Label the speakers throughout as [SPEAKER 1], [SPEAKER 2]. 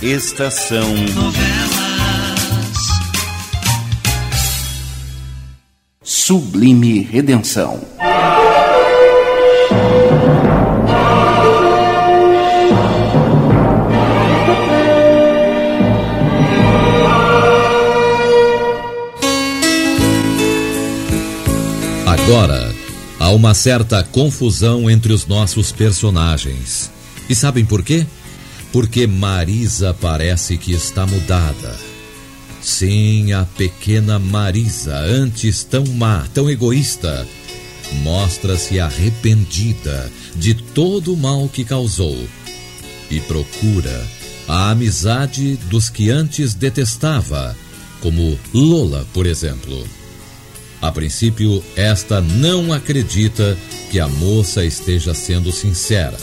[SPEAKER 1] Estação Novelas. Sublime Redenção.
[SPEAKER 2] Agora, há uma certa confusão entre os nossos personagens. E sabem por quê? Porque Marisa parece que está mudada. Sim, a pequena Marisa, antes tão má, tão egoísta, mostra-se arrependida de todo o mal que causou e procura a amizade dos que antes detestava, como Lola, por exemplo. A princípio, esta não acredita que a moça esteja sendo sincera.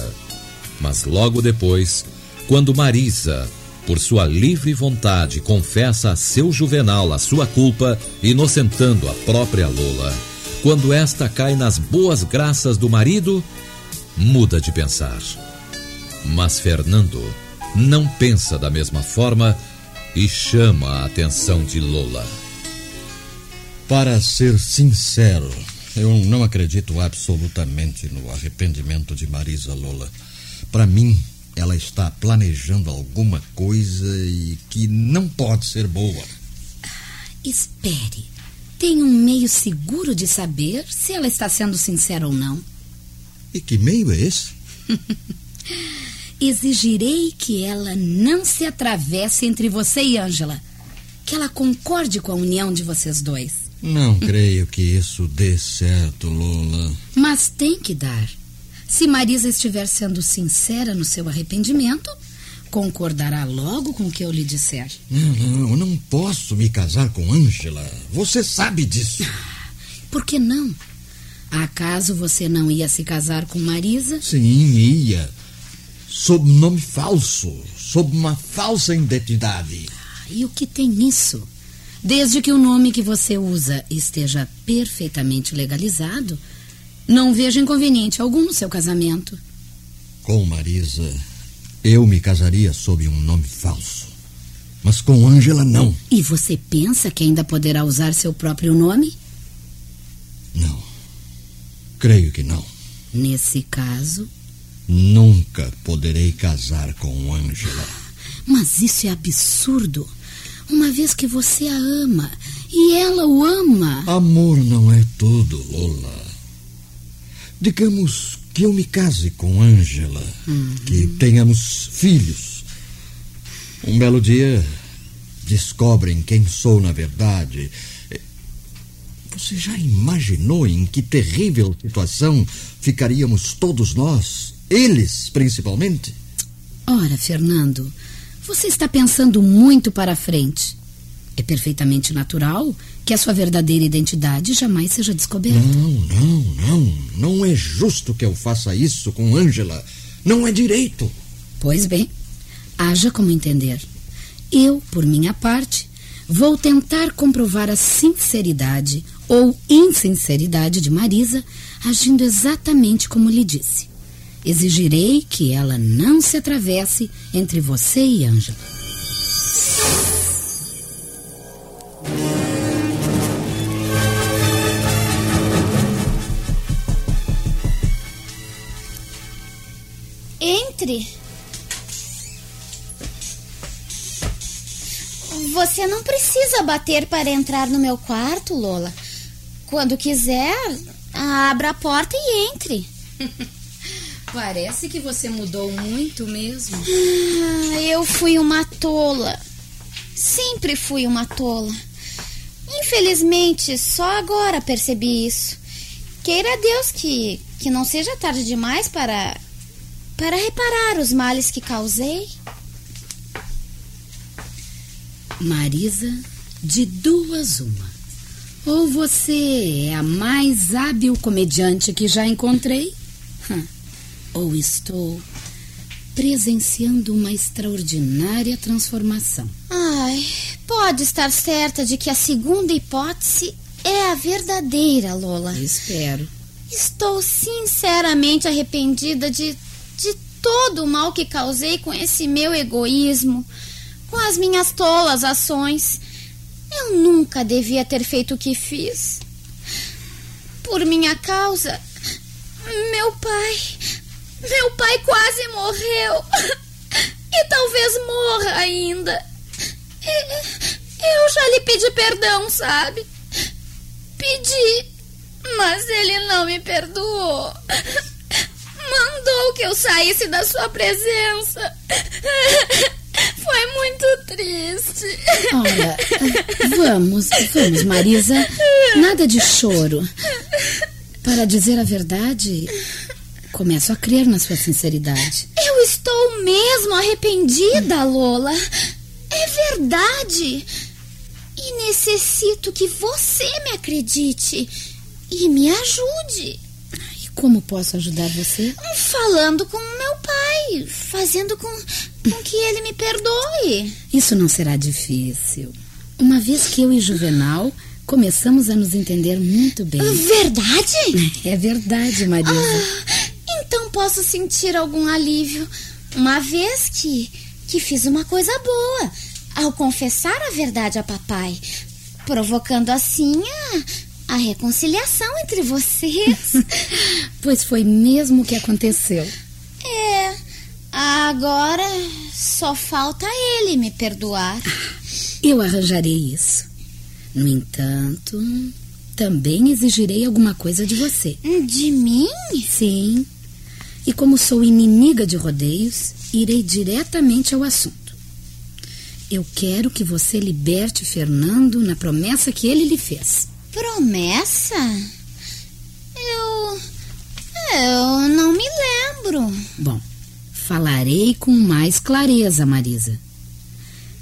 [SPEAKER 2] Mas logo depois, quando Marisa, por sua livre vontade, confessa a seu juvenal a sua culpa, inocentando a própria Lola, quando esta cai nas boas graças do marido, muda de pensar. Mas Fernando não pensa da mesma forma e chama a atenção de Lola.
[SPEAKER 3] Para ser sincero, eu não acredito absolutamente no arrependimento de Marisa Lola. Para mim, ela está planejando alguma coisa e que não pode ser boa.
[SPEAKER 4] Espere. Tem um meio seguro de saber se ela está sendo sincera ou não.
[SPEAKER 3] E que meio é esse?
[SPEAKER 4] Exigirei que ela não se atravesse entre você e Ângela. Que ela concorde com a união de vocês dois.
[SPEAKER 3] Não creio que isso dê certo, Lola.
[SPEAKER 4] Mas tem que dar. Se Marisa estiver sendo sincera no seu arrependimento, concordará logo com o que eu lhe disser.
[SPEAKER 3] Não, não, eu não posso me casar com Ângela. Você sabe disso.
[SPEAKER 4] Por que não? Acaso você não ia se casar com Marisa?
[SPEAKER 3] Sim, ia. Sob nome falso, sob uma falsa identidade.
[SPEAKER 4] Ah, e o que tem nisso? Desde que o nome que você usa esteja perfeitamente legalizado, não vejo inconveniente algum no seu casamento.
[SPEAKER 3] Com Marisa, eu me casaria sob um nome falso. Mas com Ângela, não.
[SPEAKER 4] E você pensa que ainda poderá usar seu próprio nome?
[SPEAKER 3] Não. Creio que não.
[SPEAKER 4] Nesse caso.
[SPEAKER 3] Nunca poderei casar com Ângela.
[SPEAKER 4] Mas isso é absurdo uma vez que você a ama e ela o ama.
[SPEAKER 3] Amor não é tudo, Lola. Digamos que eu me case com Ângela, uhum. que tenhamos filhos. Um belo dia descobrem quem sou na verdade. Você já imaginou em que terrível situação ficaríamos todos nós, eles principalmente?
[SPEAKER 4] Ora, Fernando, você está pensando muito para frente. É perfeitamente natural que a sua verdadeira identidade jamais seja descoberta.
[SPEAKER 3] Não, não, não. Não é justo que eu faça isso com Ângela. Não é direito.
[SPEAKER 4] Pois bem, haja como entender. Eu, por minha parte, vou tentar comprovar a sinceridade ou insinceridade de Marisa, agindo exatamente como lhe disse. Exigirei que ela não se atravesse entre você e Ângela.
[SPEAKER 5] Entre. Você não precisa bater para entrar no meu quarto, Lola. Quando quiser, abra a porta e entre.
[SPEAKER 4] Parece que você mudou muito mesmo.
[SPEAKER 5] Ah, eu fui uma tola. Sempre fui uma tola. Infelizmente, só agora percebi isso. Queira Deus que, que não seja tarde demais para para reparar os males que causei.
[SPEAKER 4] Marisa, de duas uma. Ou você é a mais hábil comediante que já encontrei, ou estou presenciando uma extraordinária transformação.
[SPEAKER 5] Ai, pode estar certa de que a segunda hipótese é a verdadeira, Lola.
[SPEAKER 4] Espero.
[SPEAKER 5] Estou sinceramente arrependida de, de todo o mal que causei com esse meu egoísmo, com as minhas tolas ações. Eu nunca devia ter feito o que fiz. Por minha causa, meu pai. Meu pai quase morreu. E talvez morra ainda. Eu já lhe pedi perdão, sabe? Pedi, mas ele não me perdoou. Mandou que eu saísse da sua presença. Foi muito triste.
[SPEAKER 4] Olha, vamos, vamos, Marisa. Nada de choro. Para dizer a verdade, começo a crer na sua sinceridade.
[SPEAKER 5] Eu estou mesmo arrependida, Lola. É verdade. E necessito que você me acredite e me ajude.
[SPEAKER 4] Como posso ajudar você?
[SPEAKER 5] Falando com meu pai, fazendo com, com que ele me perdoe.
[SPEAKER 4] Isso não será difícil. Uma vez que eu e Juvenal começamos a nos entender muito bem.
[SPEAKER 5] Verdade?
[SPEAKER 4] É verdade, Marisa.
[SPEAKER 5] Ah, então posso sentir algum alívio, uma vez que, que fiz uma coisa boa ao confessar a verdade a papai, provocando assim a, a reconciliação entre vocês.
[SPEAKER 4] pois foi mesmo o que aconteceu.
[SPEAKER 5] É. Agora só falta ele me perdoar.
[SPEAKER 4] Eu arranjarei isso. No entanto, também exigirei alguma coisa de você.
[SPEAKER 5] De mim?
[SPEAKER 4] Sim. E como sou inimiga de rodeios, irei diretamente ao assunto. Eu quero que você liberte Fernando na promessa que ele lhe fez.
[SPEAKER 5] Promessa? Eu. Eu não me lembro.
[SPEAKER 4] Bom, falarei com mais clareza, Marisa.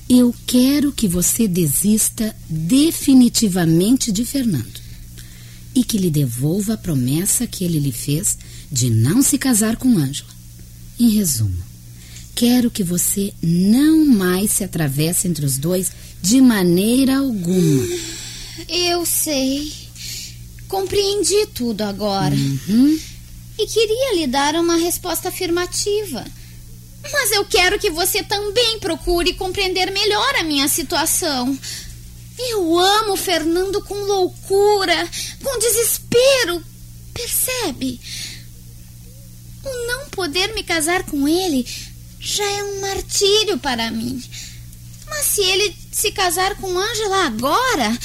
[SPEAKER 4] Eu quero que você desista definitivamente de Fernando e que lhe devolva a promessa que ele lhe fez de não se casar com Ângela. Em resumo, quero que você não mais se atravesse entre os dois de maneira alguma.
[SPEAKER 5] Eu sei. Compreendi tudo agora.
[SPEAKER 4] Uhum.
[SPEAKER 5] E queria lhe dar uma resposta afirmativa. Mas eu quero que você também procure compreender melhor a minha situação. Eu amo Fernando com loucura, com desespero. Percebe? O não poder me casar com ele já é um martírio para mim. Mas se ele se casar com Ângela agora,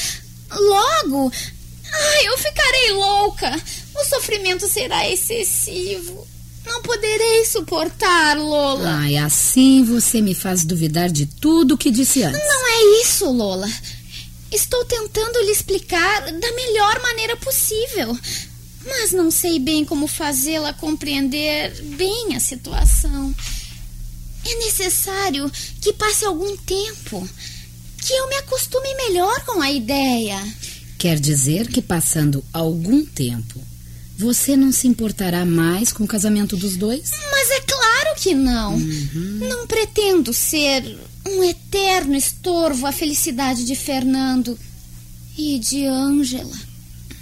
[SPEAKER 5] logo, ai, eu ficarei louca. O sofrimento será excessivo. Não poderei suportar, Lola.
[SPEAKER 4] Ai, assim você me faz duvidar de tudo o que disse antes.
[SPEAKER 5] Não é isso, Lola. Estou tentando lhe explicar da melhor maneira possível. Mas não sei bem como fazê-la compreender bem a situação. É necessário que passe algum tempo, que eu me acostume melhor com a ideia.
[SPEAKER 4] Quer dizer que passando algum tempo, você não se importará mais com o casamento dos dois?
[SPEAKER 5] Mas é claro que não.
[SPEAKER 4] Uhum.
[SPEAKER 5] Não pretendo ser um eterno estorvo à felicidade de Fernando e de Ângela.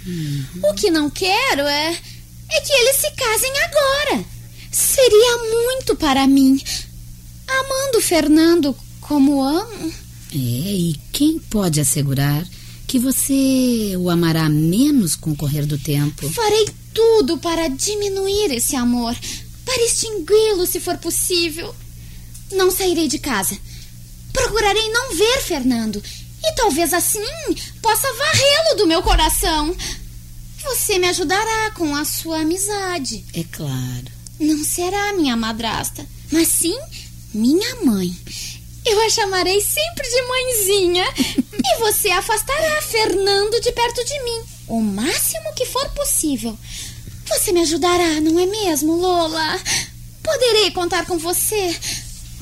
[SPEAKER 4] Uhum.
[SPEAKER 5] O que não quero é, é que eles se casem agora. Seria muito para mim. Amando Fernando como amo.
[SPEAKER 4] É, e quem pode assegurar que você o amará menos com o correr do tempo?
[SPEAKER 5] Farei tudo para diminuir esse amor, para extingui-lo se for possível. Não sairei de casa. Procurarei não ver Fernando e talvez assim possa varrê-lo do meu coração. Você me ajudará com a sua amizade.
[SPEAKER 4] É claro.
[SPEAKER 5] Não será minha madrasta, mas sim minha mãe. Eu a chamarei sempre de mãezinha e você afastará Fernando de perto de mim, o máximo que for possível. Você me ajudará, não é mesmo, Lola? Poderei contar com você,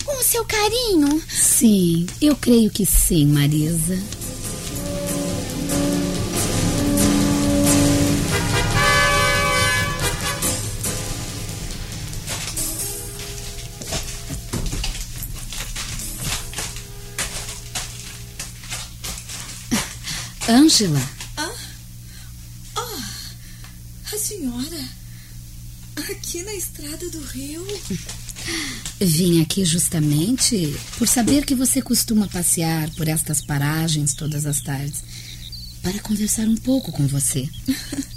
[SPEAKER 5] com o seu carinho?
[SPEAKER 4] Sim, eu creio que sim, Marisa. Ângela.
[SPEAKER 6] Ah, oh, a senhora. Aqui na estrada do rio.
[SPEAKER 4] Vim aqui justamente por saber que você costuma passear por estas paragens todas as tardes para conversar um pouco com você.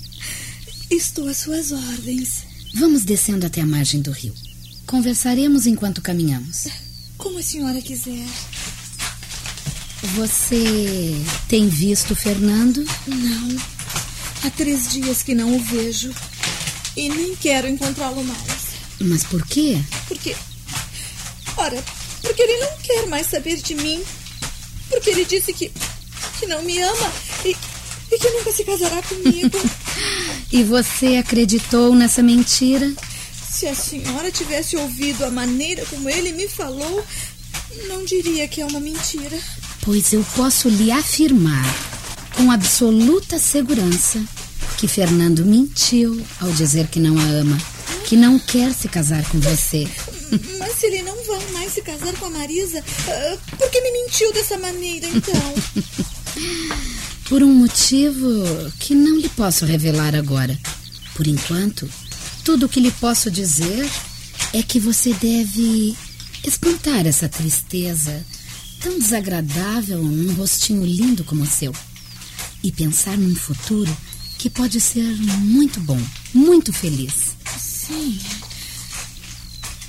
[SPEAKER 6] Estou às suas ordens.
[SPEAKER 4] Vamos descendo até a margem do rio. Conversaremos enquanto caminhamos.
[SPEAKER 6] Como a senhora quiser.
[SPEAKER 4] Você tem visto o Fernando?
[SPEAKER 6] Não. Há três dias que não o vejo. E nem quero encontrá-lo mais.
[SPEAKER 4] Mas por quê?
[SPEAKER 6] Porque. Ora, porque ele não quer mais saber de mim. Porque ele disse que. que não me ama e, e que nunca se casará comigo.
[SPEAKER 4] e você acreditou nessa mentira?
[SPEAKER 6] Se a senhora tivesse ouvido a maneira como ele me falou, não diria que é uma mentira.
[SPEAKER 4] Pois eu posso lhe afirmar, com absoluta segurança, que Fernando mentiu ao dizer que não a ama, que não quer se casar com você.
[SPEAKER 6] Mas se ele não vai mais se casar com a Marisa, uh, por que me mentiu dessa maneira, então?
[SPEAKER 4] Por um motivo que não lhe posso revelar agora. Por enquanto, tudo o que lhe posso dizer é que você deve espantar essa tristeza tão desagradável num rostinho lindo como o seu e pensar num futuro que pode ser muito bom, muito feliz.
[SPEAKER 6] Sim.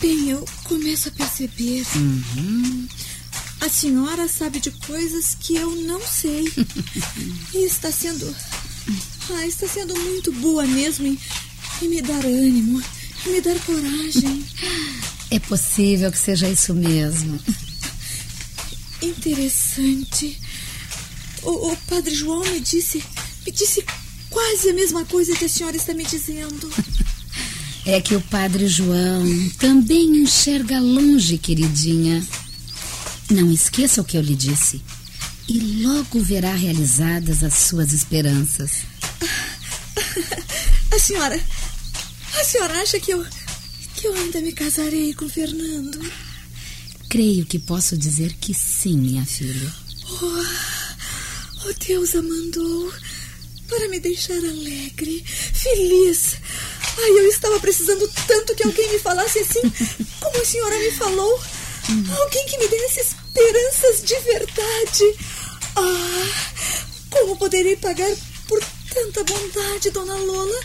[SPEAKER 6] Bem, eu começo a perceber.
[SPEAKER 4] Uhum.
[SPEAKER 6] A senhora sabe de coisas que eu não sei. e está sendo. Ah, está sendo muito boa mesmo em, em me dar ânimo, em me dar coragem.
[SPEAKER 4] É possível que seja isso mesmo.
[SPEAKER 6] Interessante. O, o padre João me disse. Me disse quase a mesma coisa que a senhora está me dizendo.
[SPEAKER 4] É que o padre João também enxerga longe, queridinha. Não esqueça o que eu lhe disse. E logo verá realizadas as suas esperanças.
[SPEAKER 6] A senhora. A senhora acha que eu. que eu ainda me casarei com Fernando?
[SPEAKER 4] Creio que posso dizer que sim, minha filha.
[SPEAKER 6] Oh, oh Deus a mandou para me deixar alegre, feliz. Ai, eu estava precisando tanto que alguém me falasse assim, como a senhora me falou. Alguém que me desse esperanças de verdade. Ah, como poderei pagar por tanta bondade, dona Lola?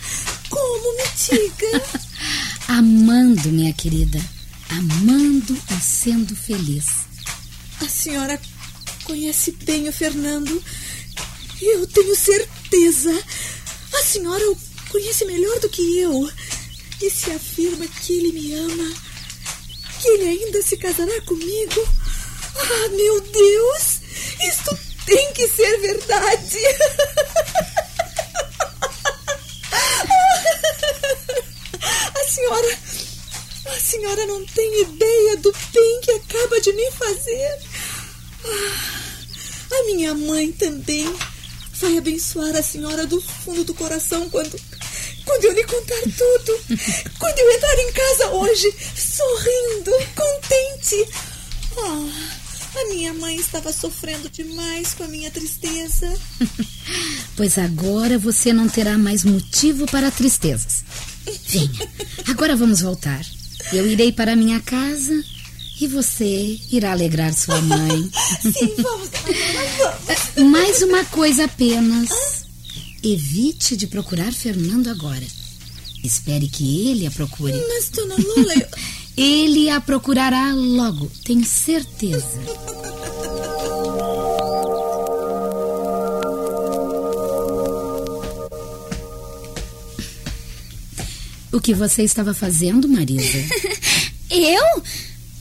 [SPEAKER 6] Como me diga?
[SPEAKER 4] Amando, minha querida. Amando e sendo feliz.
[SPEAKER 6] A senhora conhece bem o Fernando. Eu tenho certeza. A senhora o conhece melhor do que eu. E se afirma que ele me ama, que ele ainda se casará comigo. Ah, meu Deus! Isto tem que ser verdade! A senhora. A senhora não tem ideia do bem que acaba de me fazer. Ah, a minha mãe também vai abençoar a senhora do fundo do coração quando. Quando eu lhe contar tudo. quando eu entrar em casa hoje, sorrindo, contente. Ah, a minha mãe estava sofrendo demais com a minha tristeza.
[SPEAKER 4] pois agora você não terá mais motivo para tristezas. Venha, agora vamos voltar. Eu irei para minha casa e você irá alegrar sua mãe.
[SPEAKER 6] Sim, vamos, vamos.
[SPEAKER 4] Mais uma coisa apenas. Evite de procurar Fernando agora. Espere que ele a procure.
[SPEAKER 6] Mas, dona Lula, eu...
[SPEAKER 4] Ele a procurará logo, tenho certeza. O que você estava fazendo, Marisa?
[SPEAKER 5] eu?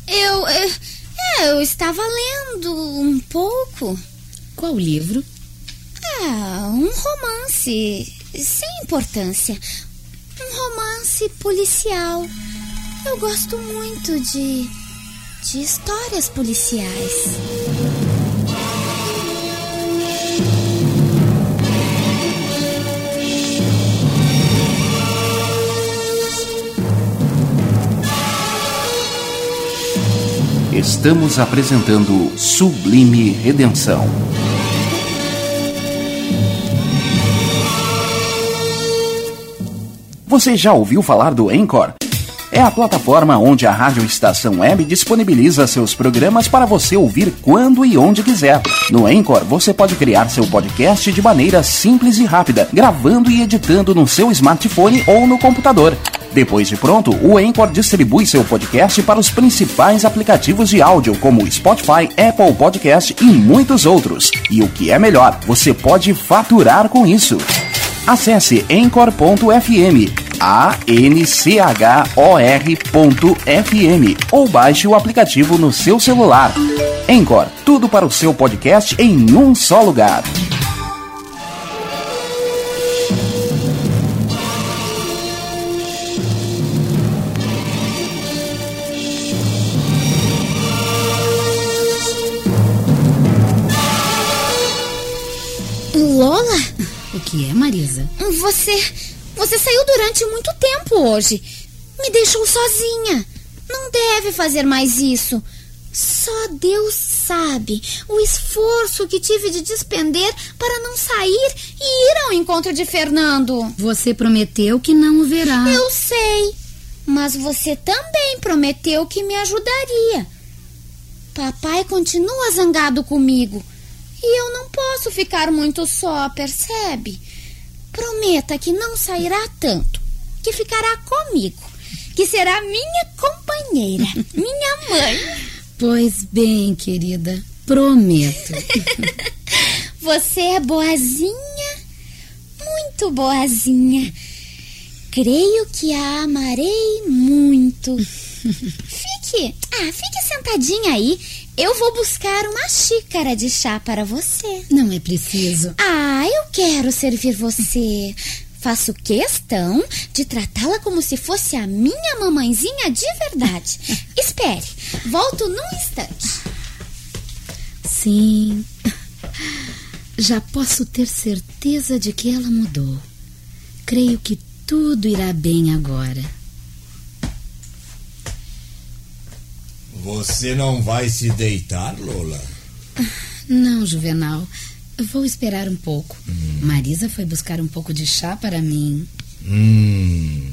[SPEAKER 5] Eu. Eu, eu estava lendo um pouco.
[SPEAKER 4] Qual livro?
[SPEAKER 5] Ah, um romance. Sem importância. Um romance policial. Eu gosto muito de. de histórias policiais.
[SPEAKER 1] Estamos apresentando Sublime Redenção. Você já ouviu falar do Encore? É a plataforma onde a Rádio Estação Web disponibiliza seus programas para você ouvir quando e onde quiser. No Anchor, você pode criar seu podcast de maneira simples e rápida, gravando e editando no seu smartphone ou no computador. Depois de pronto, o Anchor distribui seu podcast para os principais aplicativos de áudio, como Spotify, Apple Podcast e muitos outros. E o que é melhor, você pode faturar com isso. Acesse anchor.fm, A-N-C-H-O-R.fm ou baixe o aplicativo no seu celular. Anchor, tudo para o seu podcast em um só lugar.
[SPEAKER 5] Lola,
[SPEAKER 4] O que é, Marisa?
[SPEAKER 5] você. Você saiu durante muito tempo hoje. Me deixou sozinha. Não deve fazer mais isso. Só Deus sabe o esforço que tive de despender para não sair e ir ao encontro de Fernando.
[SPEAKER 4] Você prometeu que não o verá.
[SPEAKER 5] Eu sei, mas você também prometeu que me ajudaria. Papai continua zangado comigo e eu não posso ficar muito só, percebe? Prometa que não sairá tanto, que ficará comigo, que será minha companheira, minha mãe.
[SPEAKER 4] Pois bem, querida, prometo.
[SPEAKER 5] Você é boazinha, muito boazinha. Creio que a amarei muito. Fique, ah, fique sentadinha aí. Eu vou buscar uma xícara de chá para você.
[SPEAKER 4] Não é preciso.
[SPEAKER 5] Ah, eu quero servir você. Faço questão de tratá-la como se fosse a minha mamãezinha de verdade. Espere, volto num instante.
[SPEAKER 4] Sim. Já posso ter certeza de que ela mudou. Creio que tudo irá bem agora.
[SPEAKER 7] Você não vai se deitar, Lola?
[SPEAKER 4] Não, Juvenal. Vou esperar um pouco. Marisa foi buscar um pouco de chá para mim.
[SPEAKER 7] Hum,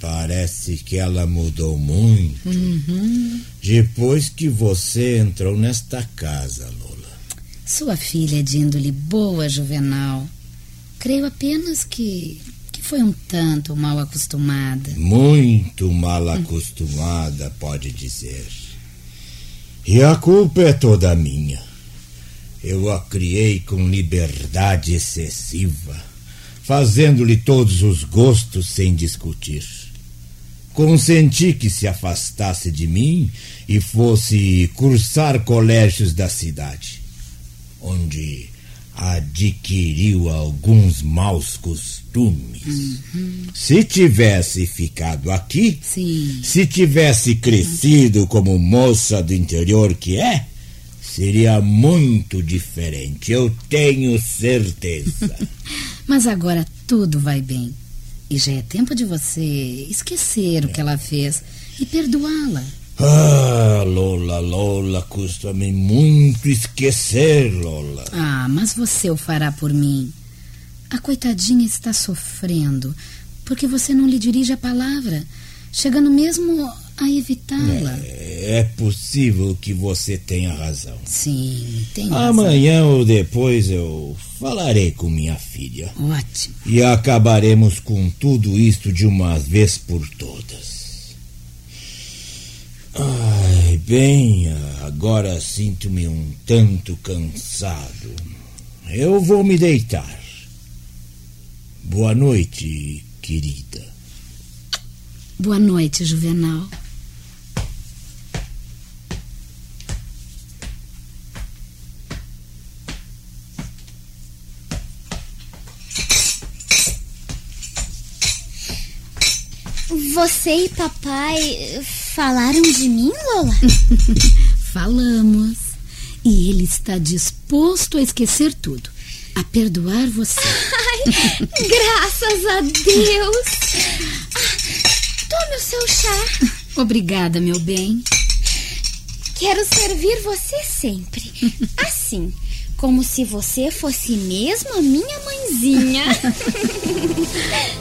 [SPEAKER 7] parece que ela mudou muito.
[SPEAKER 4] Uhum.
[SPEAKER 7] Depois que você entrou nesta casa, Lola.
[SPEAKER 4] Sua filha é de índole boa, Juvenal. Creio apenas que, que foi um tanto mal acostumada.
[SPEAKER 7] Muito mal acostumada, pode dizer. E a culpa é toda minha. Eu a criei com liberdade excessiva, fazendo-lhe todos os gostos sem discutir. Consenti que se afastasse de mim e fosse cursar colégios da cidade, onde adquiriu alguns maus costumes. Se tivesse ficado aqui,
[SPEAKER 4] Sim.
[SPEAKER 7] se tivesse crescido como moça do interior que é, seria muito diferente, eu tenho certeza.
[SPEAKER 4] Mas agora tudo vai bem. E já é tempo de você esquecer o que ela fez e perdoá-la.
[SPEAKER 7] Ah, Lola, Lola, custa-me muito esquecer, Lola.
[SPEAKER 4] Ah, mas você o fará por mim. A coitadinha está sofrendo porque você não lhe dirige a palavra, chegando mesmo a evitá-la.
[SPEAKER 7] É possível que você tenha razão.
[SPEAKER 4] Sim, tem razão.
[SPEAKER 7] Amanhã ou depois eu falarei com minha filha.
[SPEAKER 4] Ótimo.
[SPEAKER 7] E acabaremos com tudo isto de uma vez por todas. Bem, agora sinto-me um tanto cansado. Eu vou me deitar. Boa noite, querida.
[SPEAKER 4] Boa noite, Juvenal.
[SPEAKER 5] Você e papai falaram de mim, Lola?
[SPEAKER 4] Falamos. E ele está disposto a esquecer tudo, a perdoar você.
[SPEAKER 5] Ai, graças a Deus. Ah, tome o seu chá.
[SPEAKER 4] Obrigada, meu bem.
[SPEAKER 5] Quero servir você sempre. Assim, como se você fosse mesmo a minha mãezinha.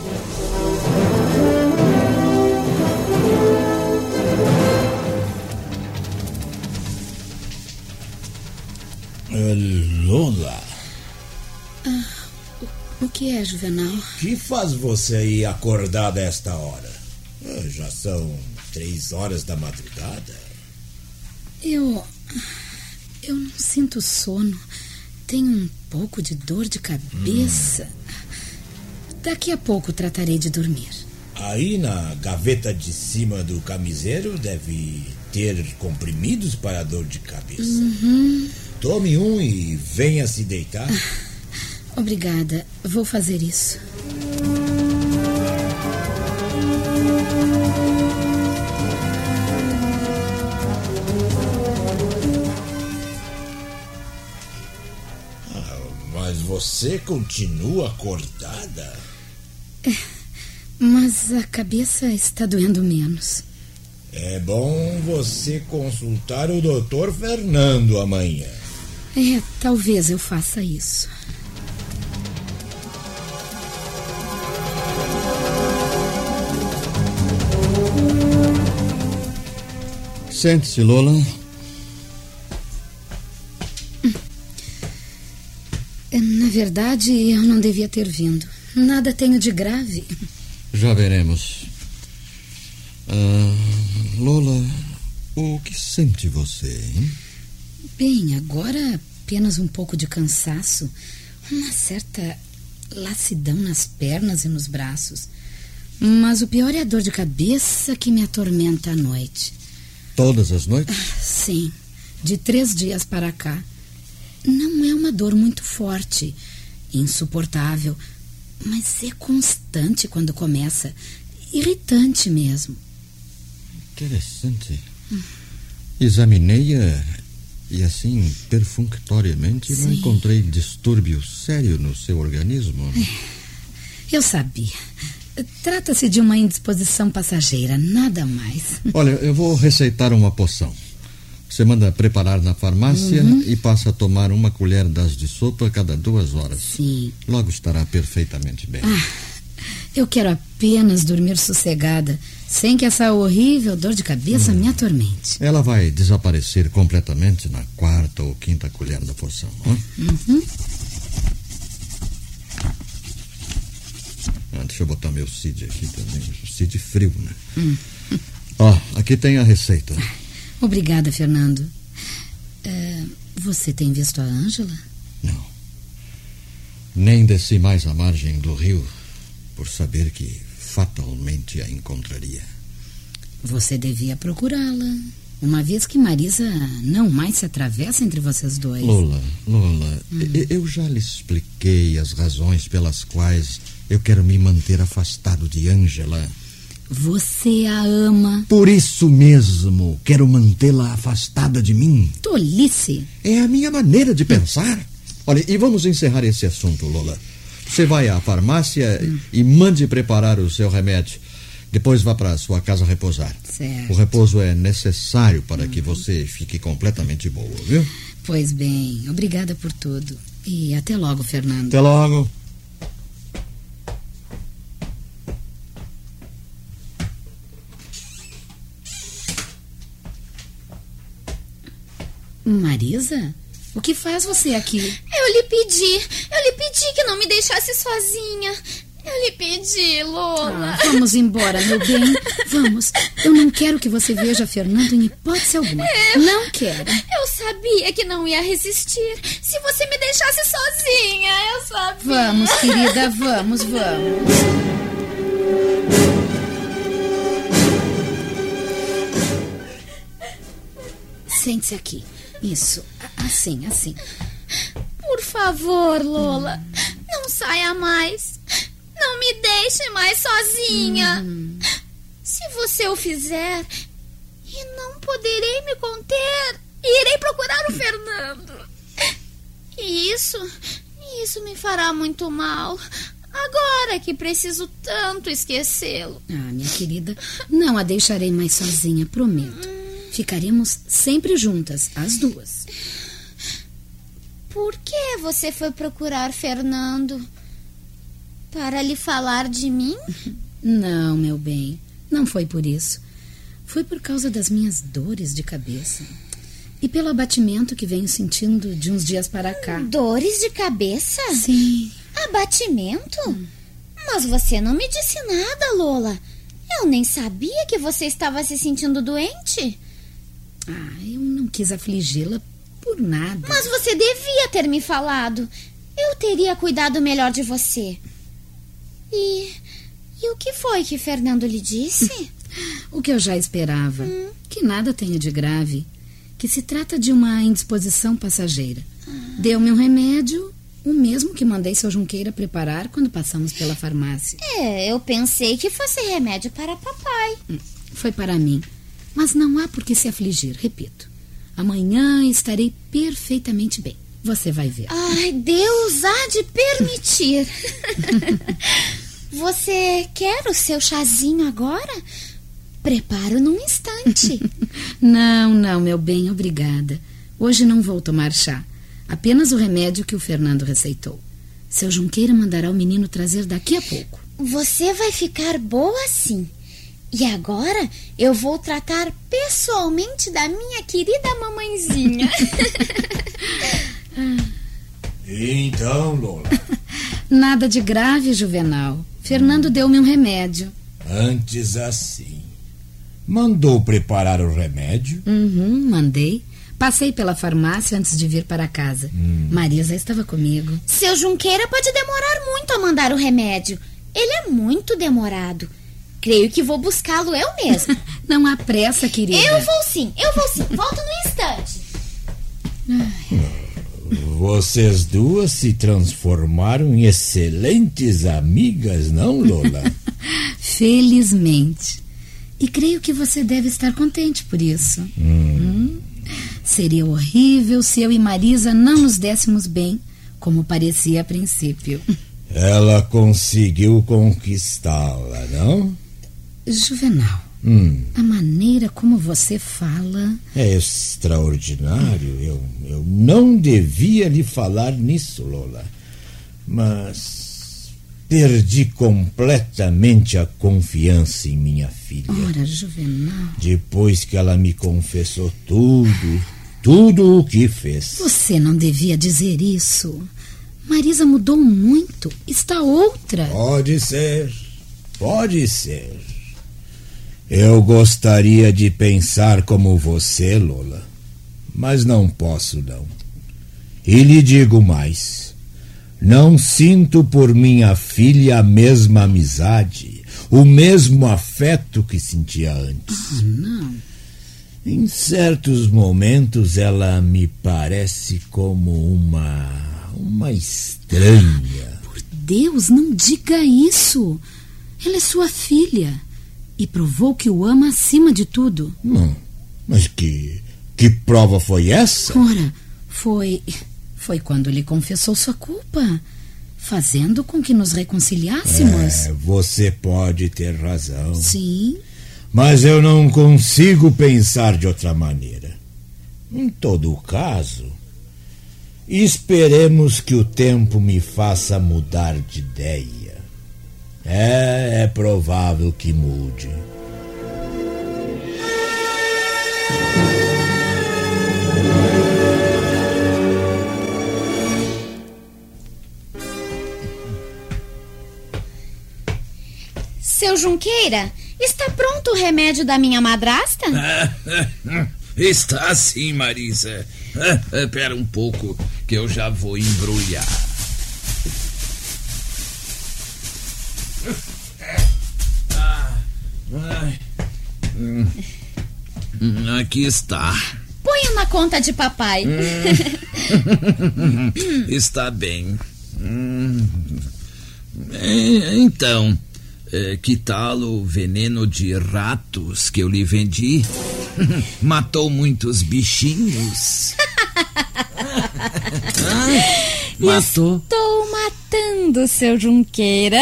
[SPEAKER 7] Uh, Lola,
[SPEAKER 4] O que é, Juvenal?
[SPEAKER 7] que faz você aí acordada a esta hora? Ah, já são três horas da madrugada.
[SPEAKER 4] Eu. Eu não sinto sono. Tenho um pouco de dor de cabeça. Daqui a pouco tratarei de dormir.
[SPEAKER 7] Aí na gaveta de cima do camiseiro deve ter comprimidos para dor de cabeça. Tome um e venha se deitar.
[SPEAKER 4] Obrigada. Vou fazer isso.
[SPEAKER 7] Mas você continua acordada?
[SPEAKER 4] Mas a cabeça está doendo menos.
[SPEAKER 7] É bom você consultar o doutor Fernando amanhã.
[SPEAKER 4] É, talvez eu faça isso.
[SPEAKER 3] Sente-se, Lola.
[SPEAKER 4] Na verdade, eu não devia ter vindo. Nada tenho de grave.
[SPEAKER 3] Já veremos. Ah, Lola, o que sente você, hein?
[SPEAKER 4] Bem, agora apenas um pouco de cansaço, uma certa lassidão nas pernas e nos braços. Mas o pior é a dor de cabeça que me atormenta à noite.
[SPEAKER 3] Todas as noites?
[SPEAKER 4] Sim, de três dias para cá. Não é uma dor muito forte, insuportável, mas é constante quando começa. Irritante mesmo.
[SPEAKER 3] Interessante. Examinei-a e assim, perfunctoriamente, não
[SPEAKER 4] Sim.
[SPEAKER 3] encontrei distúrbio sério no seu organismo.
[SPEAKER 4] Eu sabia. Trata-se de uma indisposição passageira, nada mais.
[SPEAKER 3] Olha, eu vou receitar uma poção. Você manda preparar na farmácia e passa a tomar uma colher das de sopa a cada duas horas.
[SPEAKER 4] Sim.
[SPEAKER 3] Logo estará perfeitamente bem.
[SPEAKER 4] Eu quero apenas dormir sossegada, sem que essa horrível dor de cabeça me atormente.
[SPEAKER 3] Ela vai desaparecer completamente na quarta ou quinta colher da poção. ó. Ah, deixa eu botar meu Cid aqui também. Cid frio, né? Ó, aqui tem a receita.
[SPEAKER 4] Obrigada, Fernando. É, você tem visto a Ângela?
[SPEAKER 3] Não. Nem desci mais à margem do rio por saber que fatalmente a encontraria.
[SPEAKER 4] Você devia procurá-la. Uma vez que Marisa não mais se atravessa entre vocês dois.
[SPEAKER 3] Lola, Lola, e- eu já lhe expliquei as razões pelas quais eu quero me manter afastado de Ângela.
[SPEAKER 4] Você a ama.
[SPEAKER 3] Por isso mesmo, quero mantê-la afastada de mim.
[SPEAKER 4] Tolice.
[SPEAKER 3] É a minha maneira de pensar. Olha, e vamos encerrar esse assunto, Lola. Você vai à farmácia e mande preparar o seu remédio. Depois vá para sua casa repousar.
[SPEAKER 4] Certo.
[SPEAKER 3] O repouso é necessário para que você fique completamente boa, viu?
[SPEAKER 4] Pois bem, obrigada por tudo. E até logo, Fernando.
[SPEAKER 3] Até logo.
[SPEAKER 4] Marisa? O que faz você aqui?
[SPEAKER 5] Eu lhe pedi, eu lhe pedi que não me deixasse sozinha. Eu lhe pedi, Lola.
[SPEAKER 4] Ah, vamos embora, meu bem. Vamos. Eu não quero que você veja Fernando em hipótese alguma. Não quero.
[SPEAKER 5] Eu sabia que não ia resistir. Se você me deixasse sozinha, eu sabia.
[SPEAKER 4] Vamos, querida, vamos, vamos. Sente-se aqui. Isso. Assim, assim.
[SPEAKER 5] Por favor, Lola, não saia mais. Não me deixe mais sozinha. Se você o fizer, e não poderei me conter, irei procurar o Fernando. E isso, isso me fará muito mal. Agora que preciso tanto esquecê-lo.
[SPEAKER 4] Ah, minha querida, não a deixarei mais sozinha, prometo. Ficaremos sempre juntas, as duas.
[SPEAKER 5] Por que você foi procurar Fernando? Para lhe falar de mim?
[SPEAKER 4] Não, meu bem, não foi por isso. Foi por causa das minhas dores de cabeça. E pelo abatimento que venho sentindo de uns dias para cá.
[SPEAKER 5] Dores de cabeça?
[SPEAKER 4] Sim.
[SPEAKER 5] Abatimento? Mas você não me disse nada, Lola. Eu nem sabia que você estava se sentindo doente.
[SPEAKER 4] Ah, eu não quis afligi-la por nada.
[SPEAKER 5] Mas você devia ter me falado. Eu teria cuidado melhor de você. E. E o que foi que Fernando lhe disse?
[SPEAKER 4] o que eu já esperava. Hum. Que nada tenha de grave. Que se trata de uma indisposição passageira. Ah. Deu-me um remédio, o mesmo que mandei seu Junqueira preparar quando passamos pela farmácia.
[SPEAKER 5] É, eu pensei que fosse remédio para papai.
[SPEAKER 4] Hum, foi para mim. Mas não há por que se afligir, repito. Amanhã estarei perfeitamente bem. Você vai ver.
[SPEAKER 5] Ai, Deus há de permitir. Você quer o seu chazinho agora? Preparo num instante.
[SPEAKER 4] não, não, meu bem, obrigada. Hoje não vou tomar chá. Apenas o remédio que o Fernando receitou. Seu Junqueira mandará o menino trazer daqui a pouco.
[SPEAKER 5] Você vai ficar boa assim. E agora eu vou tratar pessoalmente da minha querida mamãezinha.
[SPEAKER 7] então, Lola.
[SPEAKER 4] Nada de grave, Juvenal. Fernando hum. deu-me um remédio.
[SPEAKER 7] Antes assim. Mandou preparar o remédio?
[SPEAKER 4] Uhum, mandei. Passei pela farmácia antes de vir para casa. Hum. Marisa estava comigo.
[SPEAKER 5] Seu Junqueira pode demorar muito a mandar o remédio. Ele é muito demorado. Creio que vou buscá-lo eu mesmo.
[SPEAKER 4] Não há pressa, querida.
[SPEAKER 5] Eu vou sim, eu vou sim. Volto no instante.
[SPEAKER 7] Vocês duas se transformaram em excelentes amigas, não, Lola?
[SPEAKER 4] Felizmente. E creio que você deve estar contente por isso. Hum. Hum? Seria horrível se eu e Marisa não nos dessemos bem, como parecia a princípio.
[SPEAKER 7] Ela conseguiu conquistá-la, não?
[SPEAKER 4] Juvenal, hum. a maneira como você fala.
[SPEAKER 7] É extraordinário. Eu, eu não devia lhe falar nisso, Lola. Mas perdi completamente a confiança em minha filha.
[SPEAKER 4] Ora, Juvenal.
[SPEAKER 7] Depois que ela me confessou tudo, tudo o que fez.
[SPEAKER 4] Você não devia dizer isso. Marisa mudou muito. Está outra.
[SPEAKER 7] Pode ser. Pode ser. Eu gostaria de pensar como você, Lola, mas não posso, não. E lhe digo mais: não sinto por minha filha a mesma amizade, o mesmo afeto que sentia antes.
[SPEAKER 4] Ah, não.
[SPEAKER 7] Em certos momentos ela me parece como uma. uma estranha.
[SPEAKER 4] Por Deus, não diga isso! Ela é sua filha e provou que o ama acima de tudo.
[SPEAKER 7] Não. Mas que. que prova foi essa?
[SPEAKER 4] Ora, foi. foi quando lhe confessou sua culpa. Fazendo com que nos reconciliássemos.
[SPEAKER 7] É, você pode ter razão.
[SPEAKER 4] Sim.
[SPEAKER 7] Mas eu não consigo pensar de outra maneira. Em todo caso, esperemos que o tempo me faça mudar de ideia. É, é provável que mude.
[SPEAKER 5] Seu Junqueira, está pronto o remédio da minha madrasta?
[SPEAKER 8] está sim, Marisa. Espera um pouco que eu já vou embrulhar. Hum. Aqui está.
[SPEAKER 5] Ponha na conta de papai.
[SPEAKER 8] Hum. está bem. Hum. É, então, é, que tal o veneno de ratos que eu lhe vendi? Matou muitos bichinhos.
[SPEAKER 5] matou. Estou matando, seu Junqueira.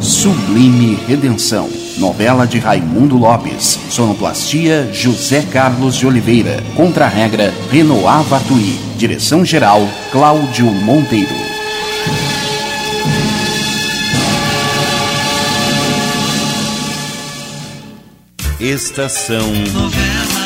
[SPEAKER 1] Sublime Redenção. Novela de Raimundo Lopes. Sonoplastia José Carlos de Oliveira. Contra-regra Renoir Vatui. Direção-geral Cláudio Monteiro. Estação Novela.